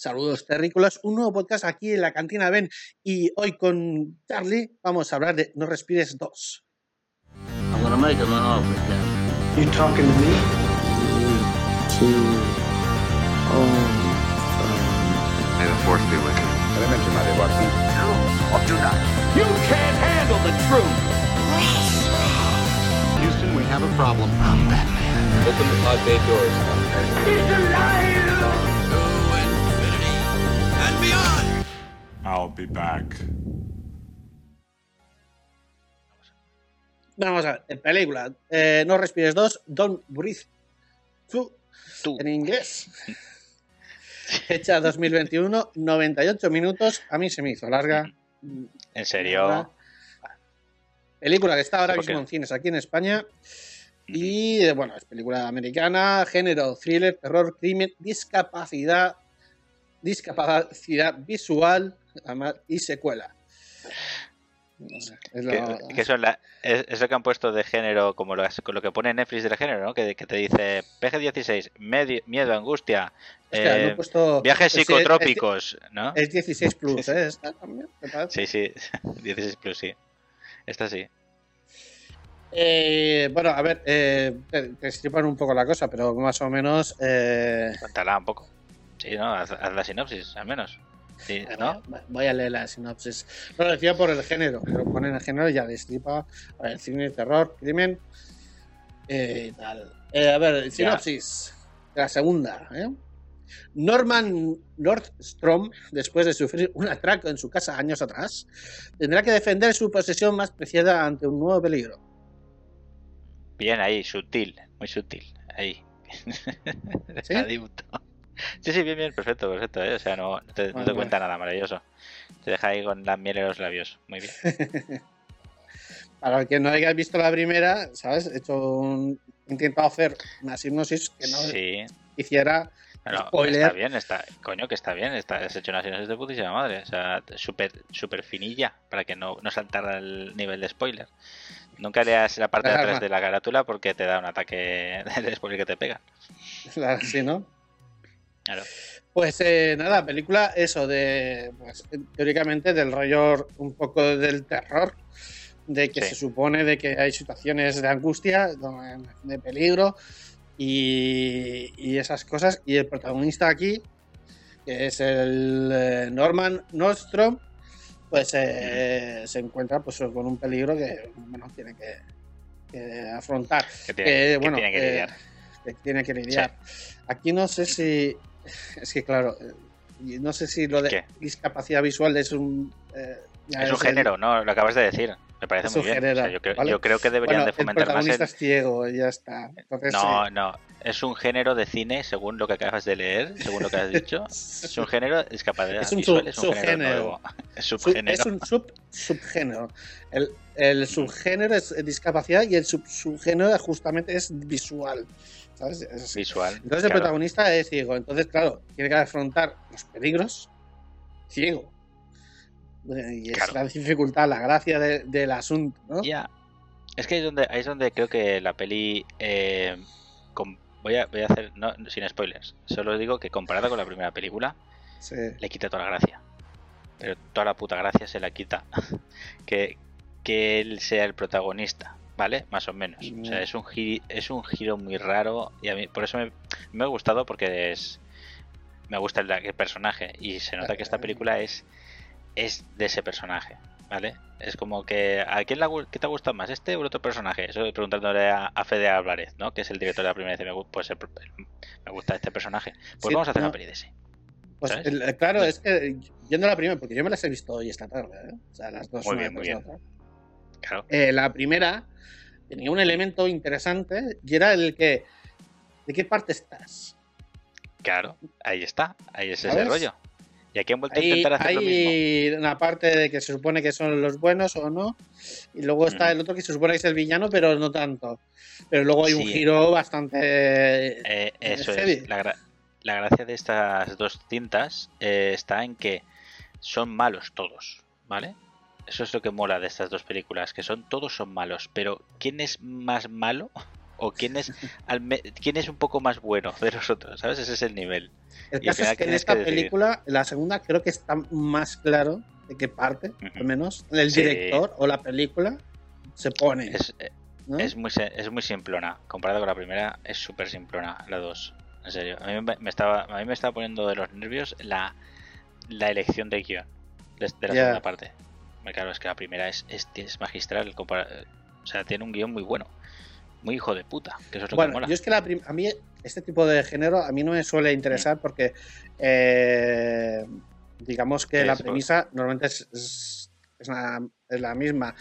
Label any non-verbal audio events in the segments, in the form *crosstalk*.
Saludos terrícolas, un nuevo podcast aquí en la cantina Ben y hoy con Charlie vamos a hablar de No Respires 2. I'm gonna make him an offer. You talking to me? May the force be with you. Elemente, Watson. You can't handle the truth. Houston, we have a problem. Open the pod bay doors. He's alive. I'll be back. Vamos a ver, en película, eh, No Respires 2, Don't Breathe Through, Tú. en inglés. *laughs* Hecha 2021, 98 minutos, a mí se me hizo larga. ¿En serio? Película que está ahora mismo en cines aquí en España. Y eh, bueno, es película americana, género, thriller, terror, crimen, discapacidad, discapacidad visual y secuela. Es lo- Que, que son la, es, es lo que han puesto de género, como lo, que pone Netflix del género, ¿no? Que, que te dice PG-16, medi- miedo, angustia, Hostia, eh, puesto- viajes es- es- psicotrópicos, ¿no? Es 16 plus, *laughs* ¿eh? Esta también. Sí, sí, *laughs* 16 plus, sí. Esta sí. Eh, bueno, a ver, eh, te, te estripan un poco la cosa, pero más o menos. Eh, Cuéntala un poco. Sí, ¿no? Haz, haz la sinopsis, al menos. Sí, ¿no? voy- a leer la sinopsis. No lo decía por el género, pero ponen el género y ya destripa. A ver, cine, terror, crimen. eh, y tal. Eh, a ver, sinopsis. La segunda, ¿eh? Norman Nordstrom, después de sufrir un atraco en su casa años atrás, tendrá que defender su posesión más preciada ante un nuevo peligro. Bien ahí, sutil, muy sutil. Ahí. ¿Sí? *laughs* Sí, sí, bien, bien, perfecto, perfecto. ¿eh? O sea, no, no te, no cuenta nada maravilloso. Te deja ahí con la miel en los labios. Muy bien. *laughs* Para el que no haya visto la primera, ¿sabes? He hecho un, intentado hacer una sinopsis que no Sí. hiciera spoiler. está bien, está, coño, que está bien, está, has hecho una sinopsis de putísima madre, o sea, súper super finilla, para que no, no saltara el nivel de spoiler. Nunca leas la parte de Claro. atrás de la carátula porque te da un ataque *laughs* de spoiler que te pega. así, ¿no? Claro. Pues eh, nada, película eso de, pues, teóricamente del rollo un poco del terror, de que Sí. se supone de que hay situaciones de angustia, de, peligro y, y esas cosas. Y el protagonista aquí, que es el eh, Norman Nordstrom, pues eh, se encuentra pues con un peligro que bueno tiene que, que afrontar. Que tiene Que, que, bueno, tiene que lidiar. que tiene que lidiar. Aquí no sé si. *laughs* Es que, claro, eh, no sé si lo de ¿Qué? discapacidad visual es un. eh, Es un el- género, ¿no? Lo acabas de decir. Me parece muy bien. O género, sea, yo, creo, ¿vale? yo creo que deberían Bueno, de el fomentar más protagonista el... es ciego, ya está. Entonces, No, sí. no. Es un género de cine, según lo que acabas de leer, según lo que has dicho. *laughs* Es un género de discapacidad Es un visual, sub- es un género subgénero. nuevo. *laughs* Es Su- subgénero. es un sub, subgénero. El, el subgénero es discapacidad y el sub, subgénero justamente es visual. ¿Sabes? Es- visual. Entonces el protagonista es ciego. Entonces, claro, tiene que afrontar los peligros ciego. Eh, Y es Claro. la dificultad, la gracia de- del asunto, ¿no? Ya. Es que ahí es donde, ahí es donde creo que la peli. eh, voy, a, voy a hacer. No, sin spoilers. Solo digo que comparada con la primera película, Sí. le quita toda la gracia. Pero toda la puta gracia se la quita. *laughs* que, que él sea el protagonista, ¿vale? Más o menos. O sea, Ya. es un, giro, es un giro muy raro. Y a mí, por eso me, me ha gustado, porque es. Me gusta el, el personaje. Y se nota que esta película es. Es de ese personaje, ¿vale? Es como que. ¿A quién gu- qué te ha gustado más? ¿Este o el otro personaje? Eso preguntándole a, a Fede Álvarez, ¿no? Que es el director de la primera. Dice, me, pues el- me gusta este personaje. Pues Sí, vamos a hacer no. una peli de ese. Pues claro, es que yendo a la primera, porque yo me las he visto hoy esta tarde, ¿eh? O sea, las dos Muy bien, muy tras bien. otra. Claro. Eh, la primera tenía un elemento interesante y era el que. ¿De qué parte estás? Claro, ahí está, ahí es ese ¿Sabes? rollo. Y aquí han vuelto a Hay, intentar hacer lo mismo. hay una parte de que se supone que son los buenos o no, y luego está el otro que se supone que es el villano, pero no tanto. Pero luego hay un giro bastante. Eh, eso heavy. es. La, gra- la gracia de estas dos cintas eh, está en que son malos todos, ¿vale? Eso es lo que mola de estas dos películas, que son todos son malos, pero ¿quién es más malo *laughs* o quién es al me- quién es un poco más bueno de nosotros, ¿sabes? Ese es el nivel. El Y caso es que en esta que película, la segunda, creo que está más claro de qué parte, al menos, el Sí. director o la película se pone. Es, eh, ¿no? es muy es muy simplona, comparado con la primera, es súper simplona la 2. En serio, a mí me, estaba a mí me estaba poniendo de los nervios la, la elección de guion de, de la segunda parte. Claro, es que la primera es, es, es magistral, o sea, tiene un guion muy bueno, muy hijo de puta, que eso es lo que mola. yo es que la a mí este tipo de género a mí no me suele interesar Mm. porque eh, digamos que la premisa normalmente es, es- es la, es la misma.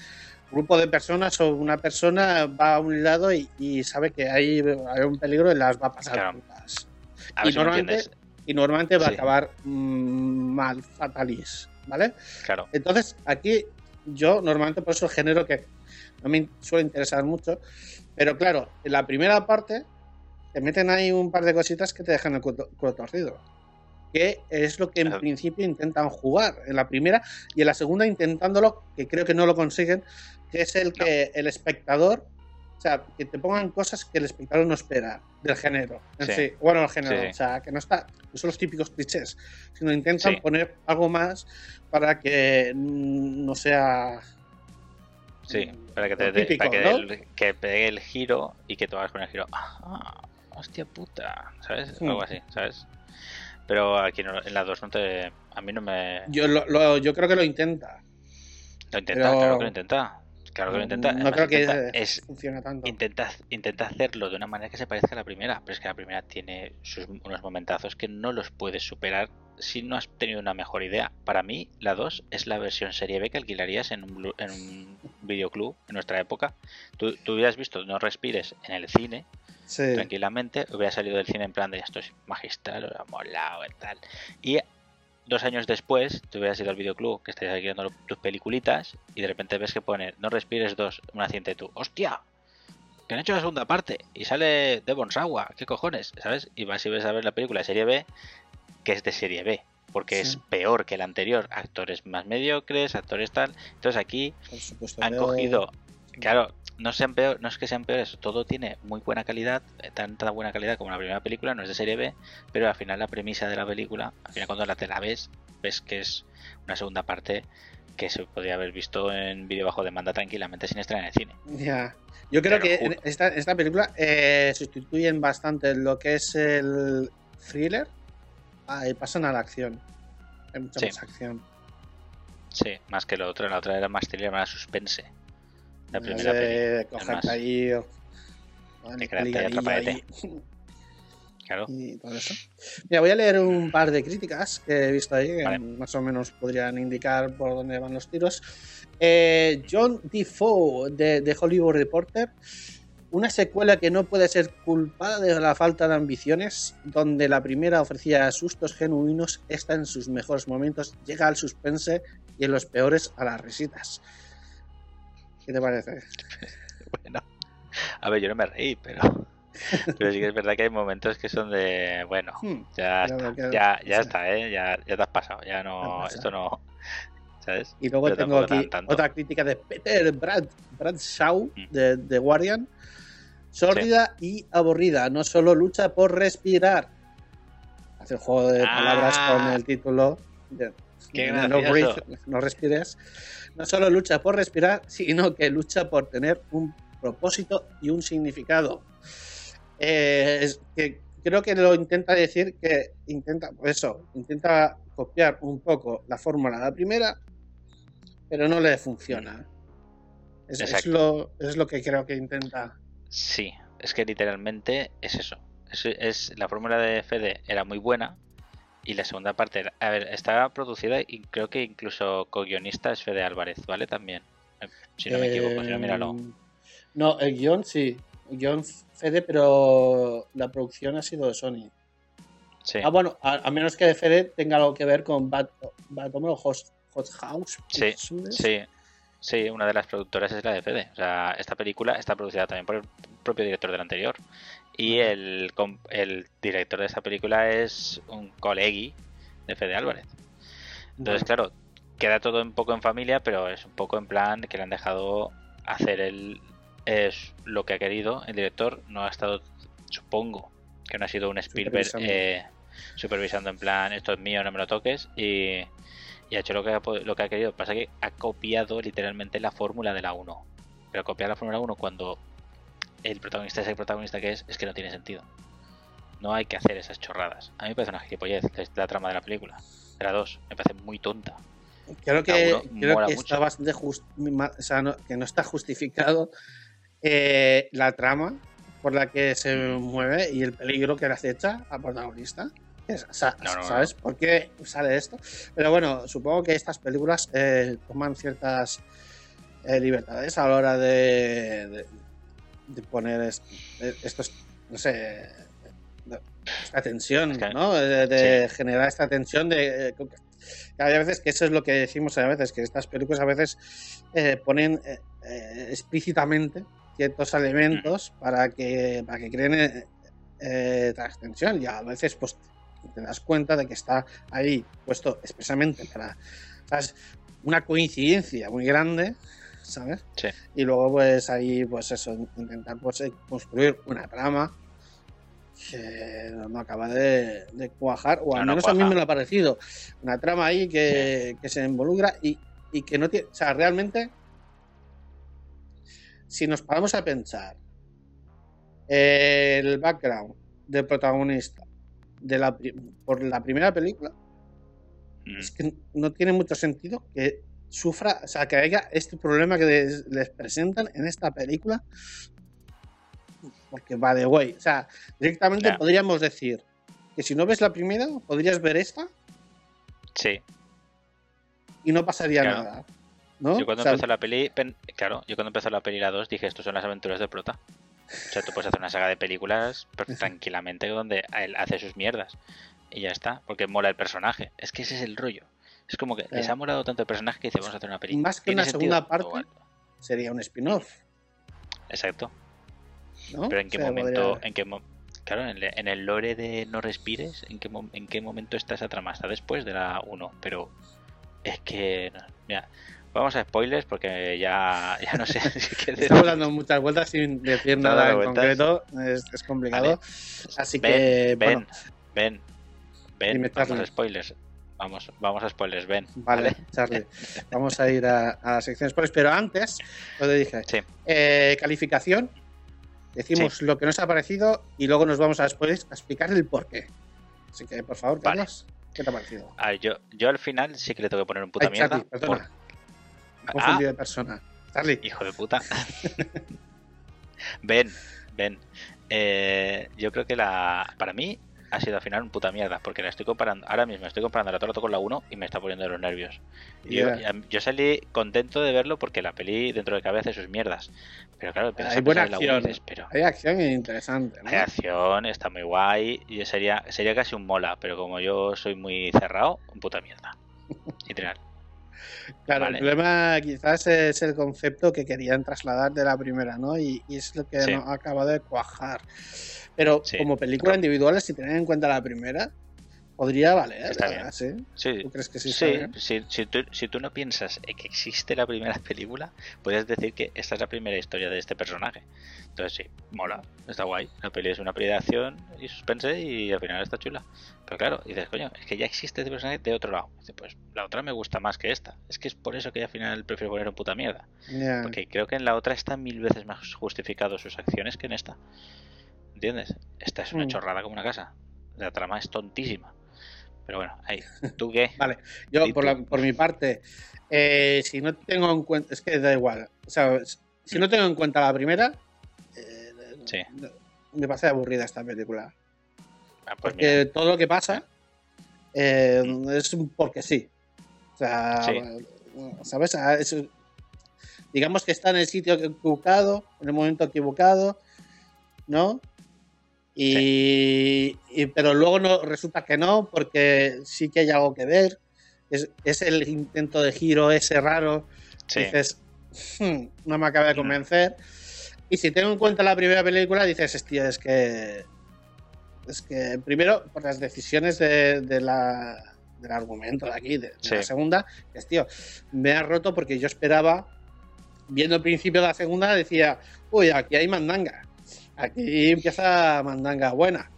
Grupo de personas o una persona va a un lado y, y sabe que hay, hay un peligro y las va a pasar Claro. A y si me normalmente-. Y normalmente va a acabar mm, mal, fatalis, ¿vale? Claro, Entonces, aquí yo normalmente por eso el género que no me suele interesar mucho, pero claro, en la primera parte te meten ahí un par de cositas que te dejan el culo torcido. Que es lo que en principio intentan jugar en la primera y en la segunda intentándolo, que creo que no lo consiguen, que es el que el espectador, o sea, que te pongan cosas que el espectador no espera del género. en Sí. sí. Bueno, el género, Sí, o sea, que no está, no son los típicos clichés, sino intentan poner algo más para que mm, no sea sí, para que, te, típico, para que, ¿no? el- que pegue el giro y que tú hagas con el giro. Ah, hostia puta, ¿sabes? Hmm. Algo así, ¿sabes? Pero aquí no- en la 2 no te. A mí no me. Yo, lo, lo- yo creo que lo intenta. Lo intenta, Pero- claro que lo intenta. Claro que lo intenta. No creo que intenta- es, es, funcione tanto. intenta, intenta hacerlo de una manera que se parezca a la primera, pero es que la primera tiene sus, unos momentazos que no los puedes superar si no has tenido una mejor idea. Para mí, la 2 es la versión serie B que alquilarías en un, en un videoclub en nuestra época. Tú, tú hubieras visto No Respires en el cine, Sí. tranquilamente, hubiera salido del cine en plan de esto es magistral, hubiera molado y tal. Y dos años después, te hubieras ido al videoclub, que estarías alquilando tus peliculitas, y de repente ves que pone No respires dos, una cinta y tú, ¡hostia! Que han hecho la segunda parte y sale Devon Sawa, ¿qué cojones? ¿Sabes? Y vas y ves a ver la película de serie B, que es de serie B, porque Sí. es peor que la anterior. Actores más mediocres, actores tal. Entonces aquí han cogido claro no sean peor, no es que sean peores todo tiene muy buena calidad eh, tanta buena calidad como la primera película no es de serie B pero al final la premisa de la película al final cuando la te la ves ves que es una segunda parte que se podría haber visto en vídeo bajo demanda tranquilamente sin estrenar en el cine Ya. Yo creo que esta, esta película eh, sustituyen bastante lo que es el thriller ah, y pasan a la acción. Hay mucha Sí. más acción. sí más que lo otro la otra era más thriller más suspense la primera de peli cogerte Además, ahí. o- de el quedarte ahí ligadillo atrapadete. ahí. claro y todo eso. Mira, voy a leer un par de críticas que he visto ahí, que Vale. más o menos podrían indicar por dónde van los tiros. Eh, John Defoe, de, de Hollywood Reporter. Una secuela que no puede ser culpada de la falta de ambiciones, donde la primera ofrecía sustos genuinos, esta en sus mejores momentos llega al suspense y en los peores a las risitas. ¿Qué te parece? *laughs* bueno a ver yo no me reí pero *laughs* pero sí que es verdad que hay momentos que son de bueno Hmm, Ya Ya está, ya, ya está, ¿eh? Ya, ya te has pasado, ya no, esto no, ¿sabes? Y luego tengo aquí tan- otra crítica de Peter Brad, Bradshaw Mm. de The Guardian. Sórdida y aburrida, no solo lucha por respirar. Hace el juego de Ah. palabras con el título de Qué no, no respires. No solo lucha por respirar, sino que lucha por tener un propósito y un significado. Eh, es que creo que lo intenta decir que intenta, por eso, intenta copiar un poco la fórmula de la primera, pero no le funciona. Es, lo, es lo que creo que intenta. Sí, es que literalmente es eso. Es, es- la fórmula de Fede era muy buena y la segunda parte, a ver, está producida y creo que incluso co-guionista es Fede Álvarez, ¿vale? También, eh, si no me equivoco, si no, míralo. Eh, No, el guion sí, el guion Fede, pero la producción ha sido de Sony. Sí, Ah, bueno, a, a menos que de Fede tenga algo que ver con Bad, Bad o Hot, Hot House. Sí, sí, sí, una de las productoras es la de Fede. O sea, esta película está producida también por el propio director del anterior. Y el, el director de esta película es un colegui de Fede Álvarez. Entonces, claro, queda todo un poco en familia, pero es un poco en plan que le han dejado hacer el, es lo que ha querido. El director no ha estado, supongo, que no ha sido un Spielberg Supervisando. eh, supervisando en plan, esto es mío, no me lo toques. Y, y ha hecho lo que ha, lo que ha querido. Pasa que ha copiado literalmente la fórmula de la 1. Pero copiar la fórmula 1 cuando el protagonista es el protagonista que es, es que no tiene sentido. No hay que hacer esas chorradas. A mí me parece una gilipollez es la trama de la película. De la 2, me parece muy tonta. Creo que, creo que está bastante just- ma- o sea, no- que no está justificado eh, la trama por la que se mueve y el peligro que le acecha al protagonista. Es- o sea, No. ¿Sabes por qué sale esto? Pero bueno, supongo que estas películas eh, toman ciertas eh, libertades a la hora de, de, de poner es- eh, estos, no sé, esta tensión, ¿no? De, de generar esta tensión de... que hay veces que eso es lo que decimos a veces, que estas películas a veces eh, ponen explícitamente ciertos elementos para que, para que creen eh, tensión y a veces pues te das cuenta de que está ahí puesto expresamente para ¿sabes? una coincidencia muy grande ¿sabes? Sí. y luego pues ahí pues eso intentar pues eh, construir una trama que no acaba de, de cuajar o al No, no menos a mí me lo ha parecido una trama ahí que, que se involucra y, y que no tiene o sea realmente si nos paramos a pensar eh, el background del protagonista de la, por la primera película, Mm. es que no tiene mucho sentido que sufra, o sea, que haya este problema que les, les presentan en esta película. Porque va de güey. O sea, directamente podríamos decir que si no ves la primera, podrías ver esta Sí, y no pasaría Claro. nada. ¿no? Yo cuando O sea, empezó la peli, pen- claro, yo cuando empezó la peli la 2 dije, estos son las aventuras de Prota. O sea, tú puedes hacer una saga de películas tranquilamente donde él hace sus mierdas. Y ya está, porque mola el personaje. Es que ese es el rollo. Es como que les ha molado tanto el personaje que dice, vamos a hacer una película. Más que una segunda parte, sería un spin-off. Exacto. ¿no? Pero en qué O sea, momento, podría- en qué mo- claro, en, el- lore de No Respires, ¿en qué, mo- en qué momento está esa trama? Está después de la 1, pero es que, mira, vamos a spoilers porque ya, ya no sé *laughs* si decir. Estamos dando muchas vueltas sin decir nada en vueltas. concreto. Es, es complicado. Así Ven, que, ven, bueno, ven, ven, Dime, vamos a spoilers. Vamos, vamos a spoilers, ven. vale, Charlie. *laughs* Vamos a ir a, a la sección spoilers. Pero antes, lo te dije, Sí. eh, calificación. Decimos lo que nos ha parecido y luego nos vamos a spoilers a explicar el porqué. Así que, por favor, Vale. Carlos, ¿qué te ha parecido? A ver, yo, yo al final sí que le tengo que poner un puta Ay, mierda. Charlie, perdona. por- Me he confundido Ah, de persona. Charlie, hijo de puta. ven, ven. Eh, yo creo que la. Para mí ha sido al final un puta mierda. Porque la estoy comparando. Ahora mismo estoy comparando la todo con la 1 y me está poniendo de los nervios. Y yo, salí contento de verlo porque la peli dentro de cabe hace sus mierdas. Pero claro, Hay buena pensar en la 1 y acción. dices, pero. hay acción interesante. ¿no? Hay acción, está muy guay. Y sería, sería casi un mola. Pero como yo soy muy cerrado, un puta mierda. *laughs* Literal. Claro, Vale. el problema quizás es el concepto que querían trasladar de la primera, ¿no? Y, y es lo que Sí. no acaba de cuajar. Pero Sí. como película individual, si tener en cuenta la primera, podría valer. Está bien. ¿Sí? Sí, ¿Tú crees que sí? Sí, si, si tú, si tú no piensas en que existe la primera película, puedes decir que esta es la primera historia de este personaje. Entonces sí, mola, está guay. La peli es una peli de acción y suspense y al final está chula. Pero claro, dices, coño, es que ya existe este personaje de otro lado. Pues la otra me gusta más que esta. Es que es por eso que al final prefiero poner un puta mierda. Porque creo que en la otra está mil veces más justificado sus acciones que en esta. ¿Entiendes? Esta es una Mm. chorrada como una casa. La trama es tontísima. Pero bueno, ahí. ¿Tú qué? *laughs* Vale, yo ¿Y por, la- por mi parte, eh, si no tengo en cuenta, es que da igual, o sea, si no tengo en cuenta la primera, eh, Sí. me parece aburrida esta película. Ah, pues Porque mira. todo lo que pasa eh, es un porque sí. O sea, Sí. ¿sabes? Ah, es- digamos que está en el sitio equivocado, en el momento equivocado, ¿no? Y, y- pero luego no resulta que no, porque sí que hay algo que ver. Es, es el intento de giro ese raro. Sí. Dices, "Hmm, no me acaba de convencer. Y si tengo en cuenta la primera película, dices, tío, es que. Es que primero, por las decisiones de, de la, del argumento de aquí, de, la segunda, es tío, me ha roto porque yo esperaba viendo el principio de la segunda decía, uy, aquí hay mandanga. Aquí empieza mandanga buena.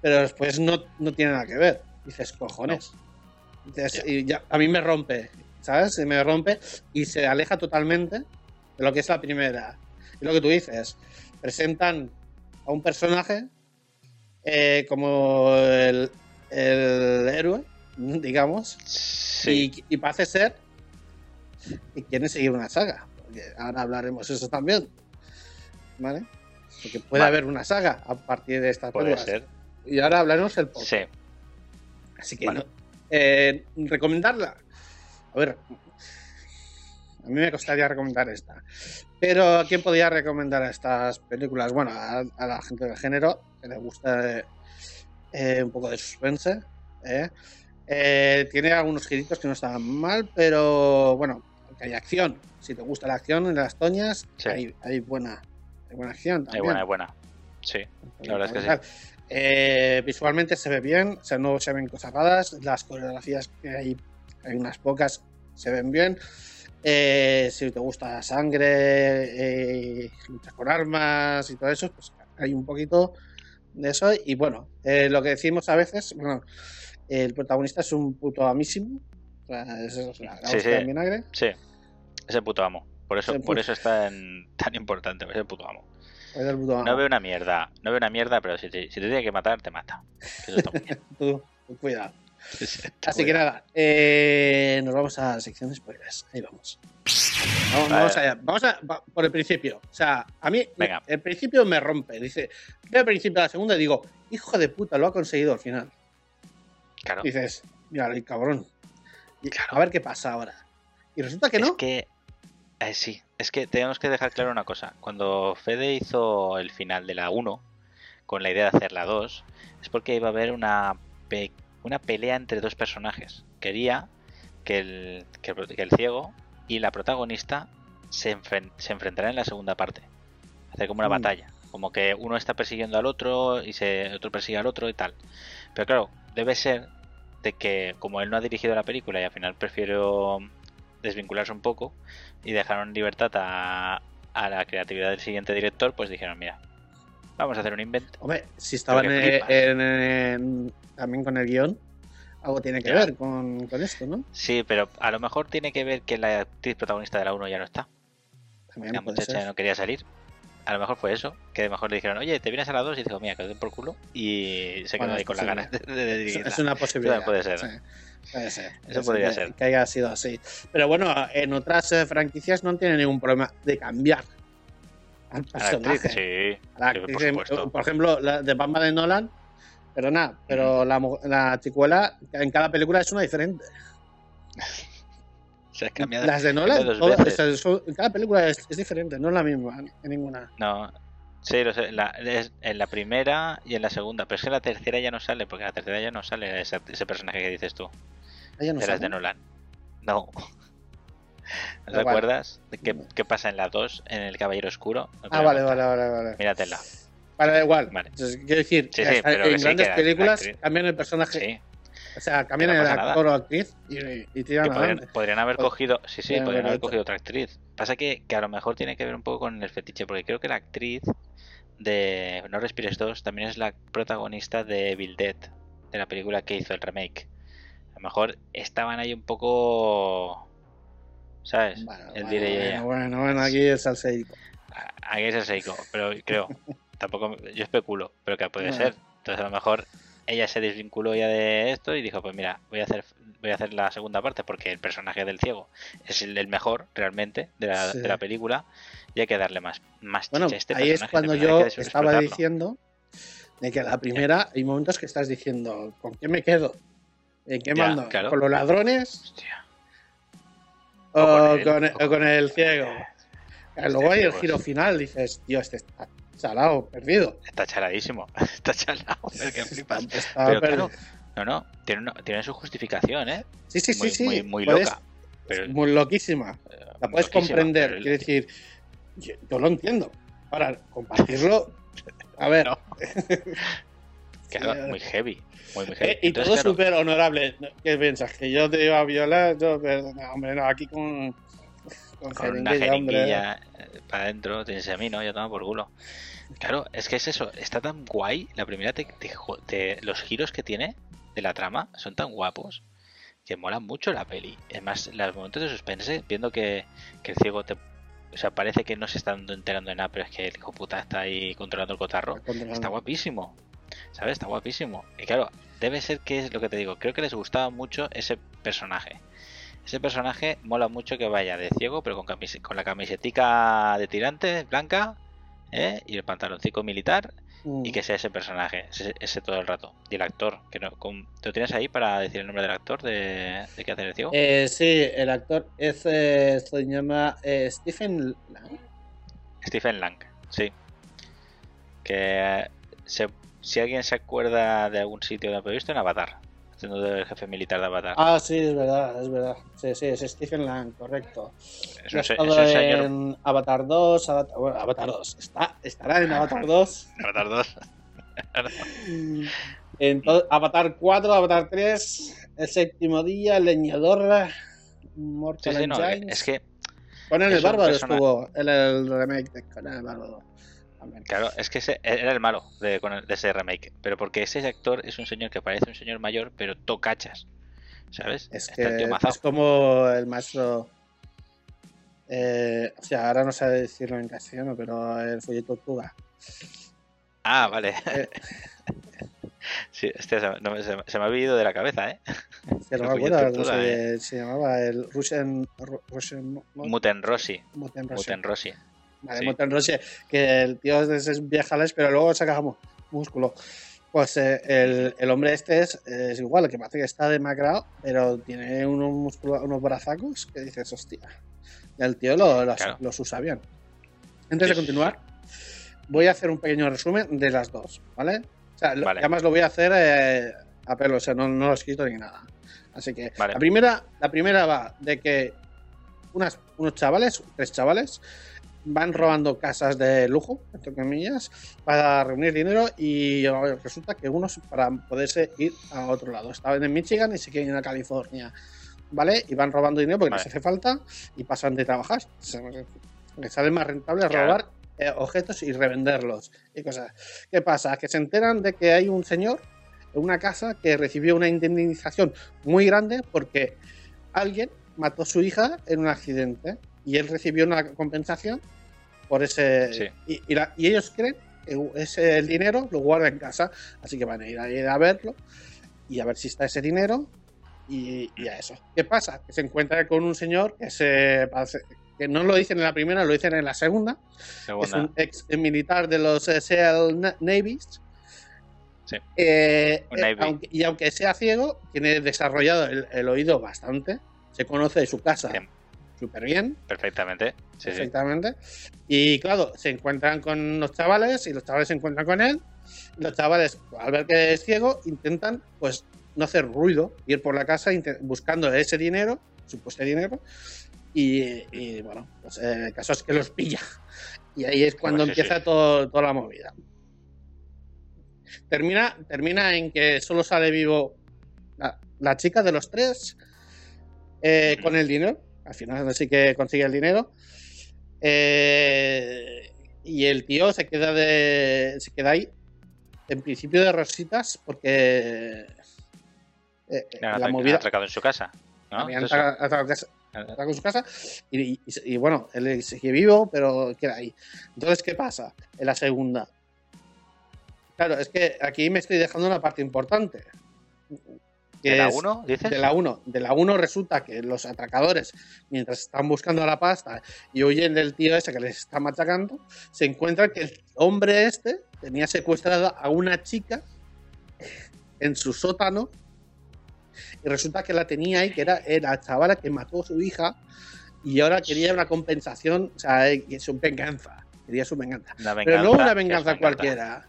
Pero después no, no tiene nada que ver. Dices, cojones. Y ya- a mí me rompe, ¿sabes? Se me rompe y se aleja totalmente de lo que es la primera. Y lo que tú dices, presentan a un personaje eh, como el, el héroe, digamos, Sí. y, y parece ser que quieren seguir una saga. Porque ahora hablaremos eso también. ¿Vale? Porque puede Vale. haber una saga a partir de estas Puede películas. ser. Y ahora hablaremos el por. Sí. Así que Vale. eh, recomendarla. A ver, a mí me costaría recomendar esta. Pero ¿a quién podría recomendar estas películas? Bueno, a, a la gente del género que le gusta eh, eh, un poco de suspense. ¿eh? Eh, tiene algunos giritos que no están mal, pero bueno, que hay acción. Si te gusta la acción en las toñas, Sí. hay, hay buena, buena acción Es también. buena, es buena. Sí. La verdad es que sí. Eh, visualmente se ve bien, o sea, no se ven cosas raras, las coreografías que hay, hay unas pocas, se ven bien. Eh, si te gusta la sangre, eh, luchas con armas y todo eso, pues hay un poquito de eso. Y bueno, lo que decimos a veces, bueno, el protagonista es un puto amísimo. O sea, es, es la, la Sí, sí. vinagre. Sí. Ese puto amo. Por eso, por eso es tan, *laughs* tan importante. Ese puto amo. Es el puto amo. No veo una mierda. No veo una mierda, pero si te, si te tiene que matar, te mata. Eso está muy bien. *laughs* Tú, tú cuidado. *laughs* Está Así que nada, eh, nos vamos a la sección de spoilers. Ahí vamos. Vamos, Vale. vamos allá. Vamos a, va- por el principio. O sea, a mí Venga. el principio me rompe. Dice, veo el principio de la segunda y digo, hijo de puta, lo ha conseguido al final. Claro. Dices, mira, el cabrón. Y Claro. A ver qué pasa ahora. Y resulta que Es no. que. Eh, sí, es que tenemos que dejar claro una cosa. Cuando Fede hizo el final de la 1, con la idea de hacer la 2, es porque iba a haber una, pe- una pelea entre dos personajes. Quería que el, que el, que el ciego y la protagonista se, enfren- se enfrentaran en la segunda parte. Hacer como una Mm. batalla. Como que uno está persiguiendo al otro y se, otro persigue al otro y tal. Pero claro, debe ser de que como él no ha dirigido la película y al final prefiero desvincularse un poco y dejaron libertad a, a la creatividad del siguiente director, pues dijeron, mira, vamos a hacer un invento. Hombre, si estaban que en- flipas. en- en- también con el guion, algo tiene que ver con, con esto, ¿no? Sí, pero a lo mejor tiene que ver que la actriz protagonista de la 1 ya no está. También La muchacha ser. no quería salir. A lo mejor fue eso, que a lo mejor le dijeron, oye, te vienes a la 2 y dijo, mira, que por culo. Y se quedó Bueno, ahí con la posible. gana de, de- dirigirla. es una posibilidad. puede ser. sí, puede ser. Eso podría que- ser. Que haya sido así. Pero bueno, en otras eh, franquicias no tiene ningún problema de cambiar al la personaje. sí, la por supuesto. por ejemplo, la de Batman de Nolan, pero nada, pero la, mu- la chicuela en cada película es una diferente. *laughs* Cambiado. Las de Nolan, todas- o sea, cada película es, es diferente, no es la misma en ninguna. No, sí, lo sé, la- es- en la primera y en la segunda, pero es que la tercera ya no sale, porque en la tercera ya no sale ese, ese personaje que dices tú, Ella no de las de Nolan. No. ¿No te Da igual. acuerdas qué, qué pasa en la 2, en El Caballero Oscuro? No te Ah, vale, vale, vale, vale. Míratela. Vale, da igual. Vale. Entonces, quiero decir, Sí, sí, en sí, grandes películas cambian el personaje. O sea, cambian no el nada. actor o actriz y, y tiran podrían, podrían haber Pod- cogido, sí, sí, podrían podrían haber cogido otra actriz. Pasa que, que a lo mejor tiene que ver un poco con el fetiche, porque creo que la actriz de No Respires 2 también es la protagonista de Evil Dead, de la película que hizo el remake. A lo mejor estaban ahí un poco, ¿sabes? Bueno, el bueno, bueno, bueno, bueno, aquí es salseico. A- Aquí es el Seiko, pero creo, *laughs* tampoco, yo especulo, pero que puede ser. Entonces a lo mejor ella se desvinculó ya de esto y dijo, pues mira, voy a hacer voy a hacer la segunda parte porque el personaje del ciego es el, el mejor realmente de la, Sí. de la película y hay que darle más, más Bueno, chicha a este ahí es personaje, cuando de verdad, yo estaba diciendo de que la primera hay momentos que estás diciendo, ¿con qué me quedo? ¿En qué Ya, mando? claro. ¿Con los ladrones Hostia, o, O con el, o con- o con el ciego? Claro, Luego hay el giro final, dices, tío, este está salado, perdido. está chaladísimo, *laughs* está chalado, el que flipas. Está Pero perdido. claro, no, no, tiene, una- tiene su justificación, ¿eh? sí, sí, muy, sí, sí. muy, muy puedes- loca. Pero, muy loquísima. eh, La puedes comprender. pero- Quiero decir, yo, yo lo entiendo. Ahora, compartirlo. *laughs* A ver. No. *laughs* Claro, Sí, muy heavy. Muy, muy heavy. Eh, y Entonces, todo claro, súper honorable. ¿Qué piensas? ¿Que yo te iba a violar? Yo, pero, no, hombre, no, aquí con, Con con una jeringuilla, hombre. eh, para adentro, tienes a mí, ¿no? Ya toma por culo. Claro, es que es eso, está tan guay. La primera, te, te te- los giros que tiene de la trama son tan guapos que molan mucho la peli. Además, los momentos de suspense, viendo que, que el ciego te. O sea, parece que no se está enterando de nada, pero es que el hijo puta está ahí controlando el cotarro. Controlando. Está guapísimo. ¿Sabes? Está guapísimo. Y claro, debe ser que es lo que te digo. Creo que les gustaba mucho ese personaje. Ese personaje mola mucho que vaya de ciego, pero con, la camisetica de tirante blanca ¿eh? y el pantaloncito militar Mm. y que sea ese personaje, ese, ese todo el rato. Y el actor, que no, con- ¿te lo tienes ahí para decir el nombre del actor de, de qué hace el ciego? Eh, sí, el actor es, eh, se llama eh, Stephen Lang. Stephen Lang, sí. Que se- si alguien se acuerda de algún sitio de haber visto en Avatar, haciendo del jefe militar de Avatar. Ah, sí, es verdad, es verdad. Sí, sí, es Stephen Lang, correcto. es, un, es un señor. en Avatar 2, Avatar, bueno, Avatar 2. Está, estará en Avatar *laughs* 2. Avatar 2. En to- Avatar 4, Avatar 3, El séptimo día, El leñador, Sí, Mortal sí, no, Engines. es que Conan el Bárbaro persona- estuvo en el remake de Conan el Bárbaro. Claro, es que ese era el malo de, de ese remake. Pero porque ese actor es un señor que parece un señor mayor, pero tocachas. ¿Sabes? Es Está que es como el maestro. eh, o sea, ahora no sé decirlo en castellano, pero el folleto Tortuga. Ah, vale. Eh. *laughs* Sí, se, no me- se se ha ido de la cabeza, ¿eh? *laughs* Que no me acuerdo cómo Tortuga, se, se llamaba, el Russian. Ru- Russian Mo- Muten Rossi. Muten Rossi. Muten Rossi. Vale, sí. Muten Rossi, que el tío es, es viejales, pero luego saca músculo. Pues eh, el, el hombre este es, es igual, que parece que está demacrado, pero tiene unos, unos brazacos que dices, hostia. Y el tío lo- los, Claro. los usa bien. Antes de continuar, voy a hacer un pequeño resumen de las dos, ¿vale? O sea, Vale. además lo voy a hacer eh, a pelo, o sea, no, no lo he escrito ni nada. Así que Vale. la, primera, la primera va de que unas, unos chavales, tres chavales, van robando casas de lujo, entre comillas, para reunir dinero y eh, resulta que unos para poderse ir a otro lado. Estaban en Michigan y se quieren ir a California, ¿vale? Y van robando dinero porque Vale. les hace falta y pasan de trabajar. Les sale más rentable Claro. robar eh, objetos y revenderlos y cosas. ¿Qué pasa? Que se enteran de que hay un señor en una casa que recibió una indemnización muy grande porque alguien mató a su hija en un accidente y él recibió una compensación por ese Sí. y, y la- y ellos creen que ese el dinero lo guarda en casa así que van a ir a, ir a verlo y a ver si está ese dinero y, y a eso qué pasa que se encuentra con un señor que se que no lo dicen en la primera lo dicen en la segunda es un ex militar de los eh, SEAL Na- Navies. Sí. Eh, eh, aunque- y aunque sea ciego, tiene desarrollado el, el oído bastante. Se conoce de su casa Bien. Súper bien, Perfectamente. Sí, sí. perfectamente. Y claro, se encuentran con los chavales y los chavales se encuentran con él. Los chavales, al ver que es ciego, intentan pues no hacer ruido, ir por la casa buscando ese dinero, supuesto dinero. Y, y, bueno, pues eh, el caso es que los pilla. Y ahí es cuando sí. empieza todo, toda la movida. Termina, termina en que solo sale vivo la, la chica de los tres eh, con el dinero. Al final sí que consigue el dinero. Eh, y el tío se queda de. se queda ahí. En principio de rositas. Porque. eh, la movida. atracado en su casa. con su casa y, y- y, bueno, él sigue vivo, pero queda ahí. Entonces, ¿qué pasa en la segunda? Claro, es que aquí me estoy dejando una parte importante. Que ¿De la es- 1, dices? De la 1. De la 1 resulta que los atracadores, mientras están buscando la pasta y huyen del tío ese que les está machacando, se encuentran que el hombre este tenía secuestrada a una chica en su sótano y resulta que la tenía ahí, que era, la chavala que mató a su hija y ahora quería una compensación, o sea, eh, su venganza. Quería su venganza. Una Pero no venganza, una es venganza venganza. cualquiera.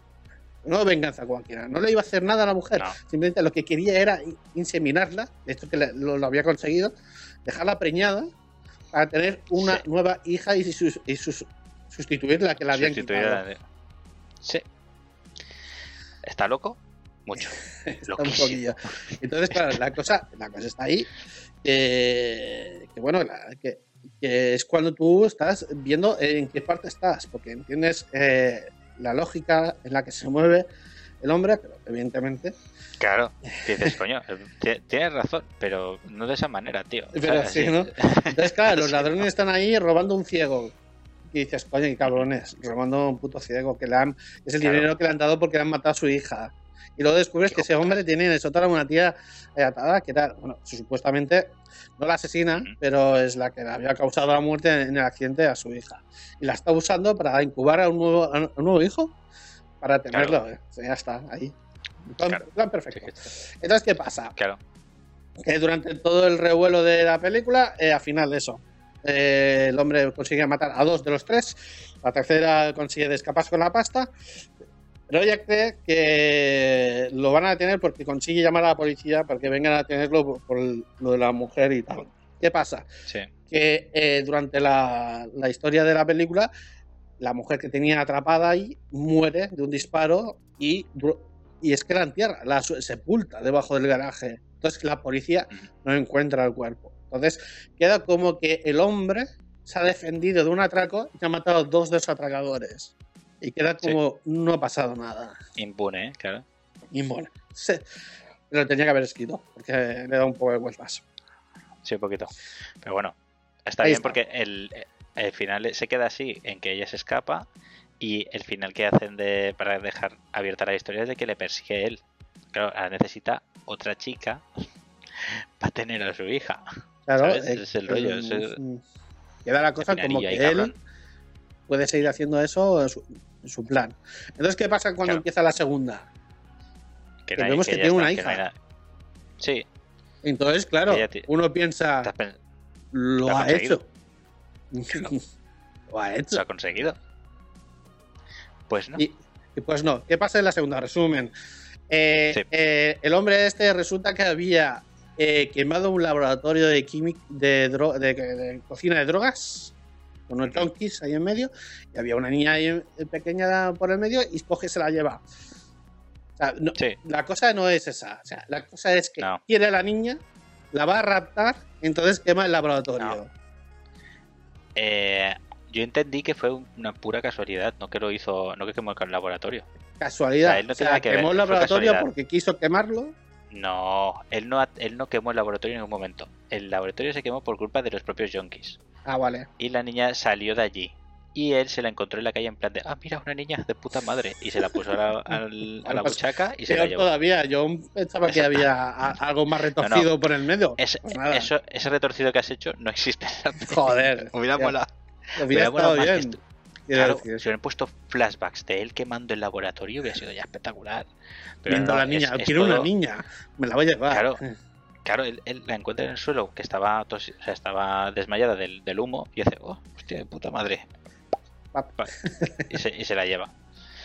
No venganza cualquiera. No le iba a hacer nada a la mujer. No. Simplemente lo que quería era in- inseminarla. De hecho, que le- lo, lo había conseguido. Dejarla preñada para tener una Sí. nueva hija y, sus- y sus- sustituir la que la habían quitado. la de- Sí. ¿Está loco? Mucho. *laughs* Está un poquillo. Entonces, claro, la cosa, la cosa está ahí. Que, que bueno, la- que que es cuando tú estás viendo en qué parte estás, porque entiendes eh, la lógica en la que se mueve el hombre, pero evidentemente. Claro, dices, coño, ti- tienes razón, pero no de esa manera, tío. Pero sí, ¿no? Entonces, claro, los *laughs* ladrones están ahí robando un ciego. Y dices, coño, qué cabrones, robando un puto ciego que le han. Es el Claro. dinero que le han dado porque le han matado a su hija. Y luego descubres que ese hombre tiene en el sótano una tía eh, atada que era, bueno, supuestamente no la asesina, pero es la que le había causado la muerte en el accidente a su hija. Y la está usando para incubar a un nuevo, a un nuevo hijo, para tenerlo. Claro. eh. O sea, ya está, ahí. Plan, Claro. plan perfecto. Entonces, ¿qué pasa? Claro, que durante todo el revuelo de la película, eh, al final de eso, eh, el hombre consigue matar a dos de los tres, la tercera consigue escaparse con la pasta, pero ella cree que lo van a detener porque consigue llamar a la policía para que vengan a detenerlo por, por lo de la mujer y tal. ¿Qué pasa? sí. Que eh, durante la, la historia de la película, la mujer que tenía atrapada ahí muere de un disparo y, y es que la entierra, la sepulta debajo del garaje. Entonces la policía no encuentra el cuerpo. Entonces queda como que el hombre se ha defendido de un atraco y ha matado a dos de los atracadores. Y queda como no ha pasado nada. Impune, ¿eh? Claro. Inmune. Se- Lo tenía que haber escrito, porque le da un poco de vueltas. Sí, un poquito. Pero bueno, está Ahí bien está. porque el, el final se queda así, en que ella se escapa y el final que hacen de para dejar abierta la historia es de que le persigue él. Claro, ahora necesita otra chica *laughs* para tener a su hija. Claro, eh, Es el rollo, eh, es el- mm, Queda la cosa como que él cabrón. Puede seguir haciendo eso en su, su plan. Entonces, ¿qué pasa cuando Claro. empieza la segunda? Que, vemos que tiene una no hija. Sí, Entonces, claro, uno piensa, lo *laughs* lo ha hecho. lo ha hecho. ha conseguido. Pues no. Y, y pues no, ¿qué pasa en la segunda? Resumen. Eh, Sí. eh, el hombre este resulta que había eh, quemado un laboratorio de, químic- de, de, de cocina de drogas unos junkies ahí en medio y había una niña ahí, pequeña por el medio y coge y se la lleva. O sea, no- Sí. La cosa no es esa. O sea, la cosa es que No. quiere a la niña, la va a raptar, entonces quema el laboratorio. No. Eh, yo entendí que fue una pura casualidad, no que lo hizo, no que quemó el laboratorio. Casualidad. O sea, él no o sea, tenía que ver, quemó el laboratorio porque quiso quemarlo. No, él no, él no quemó el laboratorio en ningún momento. El laboratorio se quemó por culpa de los propios yonkis. Ah, vale. Y la niña salió de allí. Y él se la encontró en la calle en plan de, ah, mira, una niña de puta madre. Y se la puso a la, al- a la *laughs* buchaca y se la llevó. todavía, yo pensaba que había a- algo más retorcido por el medio. Ese, Pues eso, ese retorcido que has hecho no existe. *laughs* Joder. *laughs* Hubiera molado. Hubiera molado bien. Claro, si hubieran puesto flashbacks de él quemando el laboratorio hubiera sido ya espectacular. Pero Viendo no, a la niña, es- es quiero una niña, me la voy a llevar. Claro. Claro, él, él la encuentra en el suelo, que estaba tosi- o sea, estaba desmayada del, del humo, y hace, oh, hostia, de puta madre. Pa- *laughs* Y se, y se la lleva.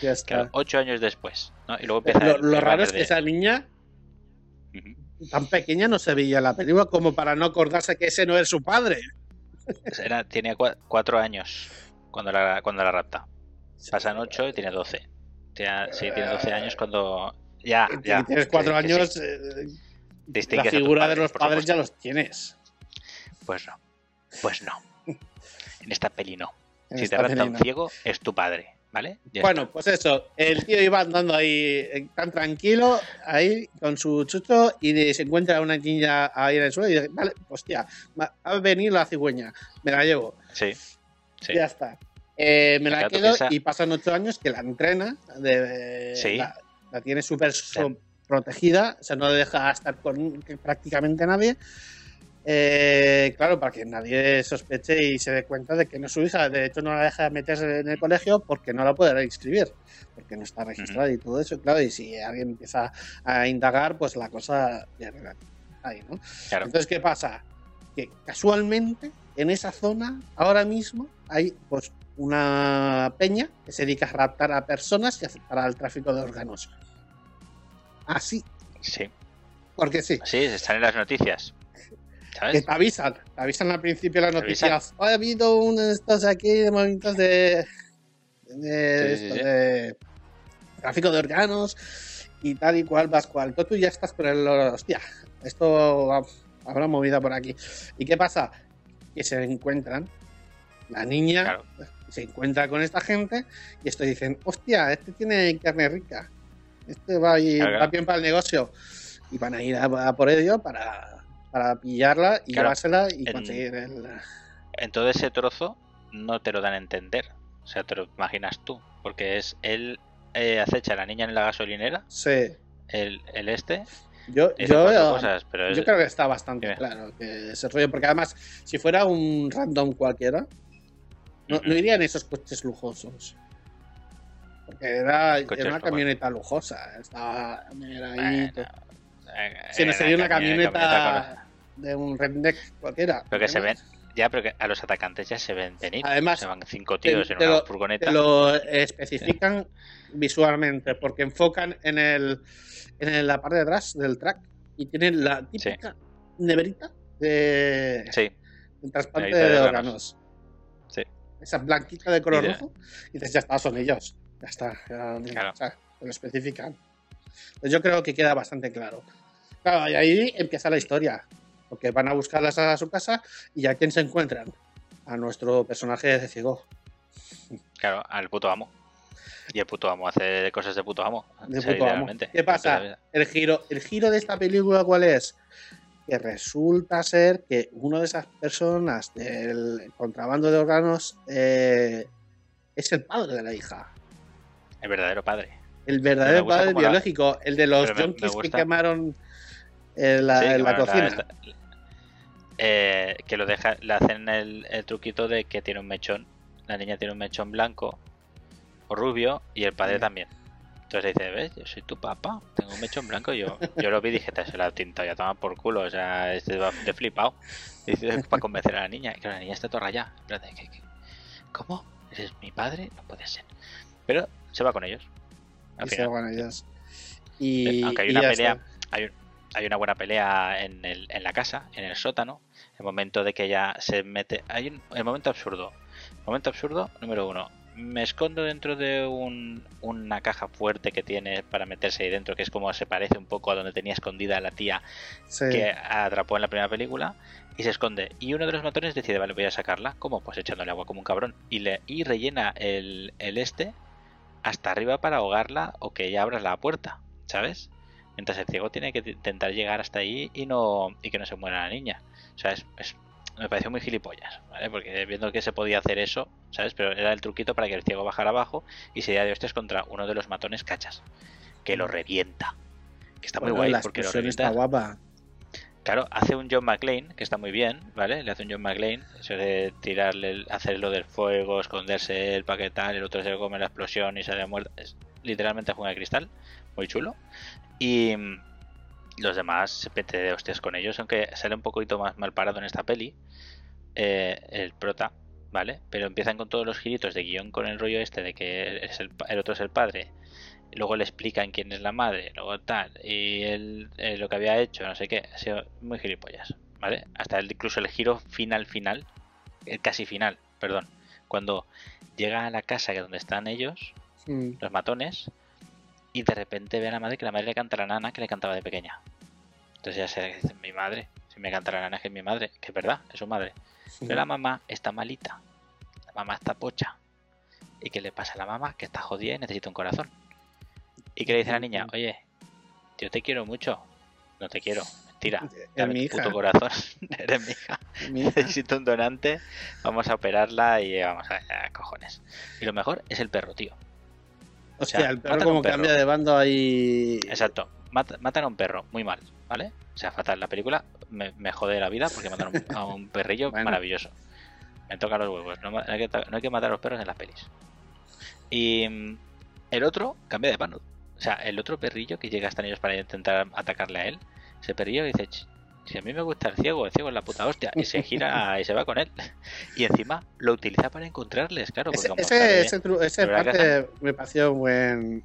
Ya está. Claro, ocho años después. ¿no? Y luego empieza Lo, el- lo el raro es que de- esa niña tan pequeña no se veía la película como para no acordarse que ese no es su padre. Era, tenía cua- cuatro años cuando la, cuando la rapta. Pasan ocho y tiene doce. Sí, tiene doce años cuando... Ya, ya. tienes cuatro sí. años, eh, la figura de los padres ya los tienes. Pues no. Pues no. En esta peli no. En Si te rapta un ciego, es tu padre, ¿vale? Ya Bueno, pues eso, el tío iba andando ahí eh, tan tranquilo, ahí con su chucho, y se encuentra una niña ahí en el suelo y dice, vale, hostia, va a venir la cigüeña, me la llevo. Sí. Sí. ya está. Eh, me la quedo y pasan ocho años que la entrena, de, Sí. la, la tiene súper so- protegida, o sea, no le deja estar con prácticamente nadie. Eh, claro, para que nadie sospeche y se dé cuenta de que no es su hija. De hecho, no la deja meterse en el colegio porque no la puede inscribir, porque no está registrada y todo eso. Claro, y si alguien empieza a indagar, pues la cosa ya ahí, ¿no? Claro. Entonces, ¿qué pasa? Que casualmente en esa zona, ahora mismo, hay pues una peña que se dedica a raptar a personas y para el tráfico de órganos. Así, Sí. porque sí. Sí, están en las noticias. Que ¿Sabes? te avisan, te avisan al principio las noticias. Ha habido uno de estos aquí de movimientos de, de, Sí, sí, esto, sí. de tráfico de órganos y tal y cual, vas cual. Tú, tú ya estás con el hostia, esto ha- habrá movida por aquí. ¿Y qué pasa? que se encuentran. La niña Claro. se encuentra con esta gente y estos dicen, hostia, este tiene carne rica. Este va, Claro, claro. va bien para el negocio. Y van a ir a, a por ello para, para pillarla y Claro. llevársela y En- conseguir el... En todo ese trozo no te lo dan a entender. O sea, te lo imaginas tú. Porque es él eh, acecha a la niña en la gasolinera, Sí. el, el este, Yo, y yo, cuatro cosas, pero es- yo creo que está bastante Dime. claro que ese rollo, porque además, si fuera un random cualquiera, no, Ujú. no irían esos coches lujosos. Era, era una camioneta lujosa. Estaba era ahí. Bueno, eh, Si no era sería una camioneta- de un redneck cualquiera. Pero que se con- Ya, pero que a los atacantes ya se ven venir. Además, se van cinco tíos te- en te una lo- furgoneta. Te lo especifican visualmente, porque enfocan en el en la parte de atrás del track y tienen la típica neverita de, Sí, de trasplante de de órganos. órganos. Sí. Esa blanquita de color Y de- rojo. Y dices, ya está, son ellos. Ya está. ya- Claro. o sea, te lo especifican. Pues yo creo que queda bastante claro. Claro, y ahí empieza la historia. Porque van a buscarlas a su casa y a quién se encuentran. A nuestro personaje de ciego. claro, al puto amo. Y el puto amo hace cosas de puto amo. De o sea, puto amo. ¿Qué pasa? El giro, el giro de esta película, ¿cuál es? Que resulta ser que una de esas personas del contrabando de órganos eh, es el padre de la hija. El verdadero padre. El verdadero padre la- biológico, el de los junkies que quemaron en la, Sí, en que, la bueno, cocina. esta- eh, que lo deja, le hacen el, el truquito de que tiene un mechón. La niña tiene un mechón blanco o rubio y el padre Sí. también. Entonces dice, ¿ves? Yo soy tu papá, tengo un mechón blanco. Yo, yo lo vi y dije, te se la ha tintado ya toma por culo. O sea, este va de flipado. Dice, para convencer a la niña. Que la niña está toda rayada. ¿Cómo? ¿Eres mi padre? No puede ser. Pero se va con ellos. Y se final. van ellos. Y, Aunque hay una pelea, hay, hay una buena pelea en, el, en la casa, en el sótano. El momento de que ella se mete. Hay un el momento absurdo. Momento absurdo número uno. Me escondo dentro de un- una caja fuerte que tiene para meterse ahí dentro, que es como se parece un poco a donde tenía escondida la tía Sí. que atrapó en la primera película y se esconde. Y uno de los matones decide, vale, voy a sacarla. ¿Cómo? Pues echándole agua como un cabrón. Y, le, y rellena el, el este hasta arriba para ahogarla o que ella abra la puerta, ¿sabes? Mientras el ciego tiene que intentar llegar hasta ahí y no y que no se muera la niña. O sea, es, es- me pareció muy gilipollas, ¿vale? Porque viendo que se podía hacer eso, ¿sabes? Pero era el truquito para que el ciego bajara abajo y se diera de hostias contra uno de los matones cachas, que lo revienta. Que está muy Bueno, guay la porque lo revienta. está guapa. Claro, hace un John McClane, que está muy bien, ¿vale? Le hace un John McClane, eso de tirarle, hacer lo del fuego, esconderse el paquetal, el otro se come la explosión y sale muerto. Es literalmente juega de cristal, muy chulo. Y los demás se pete de hostias con ellos, aunque sale un poquito más mal parado en esta peli, eh, el prota, ¿vale? Pero empiezan con todos los giritos de guion con el rollo este de que es el otro es el padre, luego le explican quién es la madre, luego tal, y él eh, lo que había hecho, no sé qué, ha sido muy gilipollas, ¿vale? Hasta el- incluso el giro final final, el casi final, perdón, cuando llega a la casa que donde están ellos, los matones, y de repente ve a la madre que la madre le canta a la nana que le cantaba de pequeña. Entonces ya se dice, mi madre, si me canta la nana que es mi madre, que es verdad, es su madre. Pero la mamá está malita, la mamá está pocha. ¿Y qué le pasa a la mamá? Que está jodida y necesita un corazón. ¿Y qué le dice a la niña? Oye, yo te quiero mucho. No te quiero, mentira. Dame mi tu hija. puto corazón. *laughs* Eres mi hija. Mi hija. Necesito un donante. Vamos a operarla y vamos a, a cojones. Y lo mejor es el perro, tío. Hostia, sea, el perro como perro. cambia de bando ahí. Exacto. Mat- matan a un perro, muy mal, ¿vale? O sea, fatal. La película me, me jode la vida porque matan a un, perrillo *laughs* Bueno. maravilloso. Me toca los huevos. No, hay que, no hay que matar a los perros en las pelis. Y mm, el otro cambia de bando. O sea, el otro perrillo que llega hasta ellos para intentar atacarle a él, ese perrillo dice, "Ch, si a mí me gusta el ciego, el ciego es la puta hostia, y se gira y se va con él. Y encima lo utiliza para encontrarles, claro. Ese, ese, ese, parte me pareció un buen,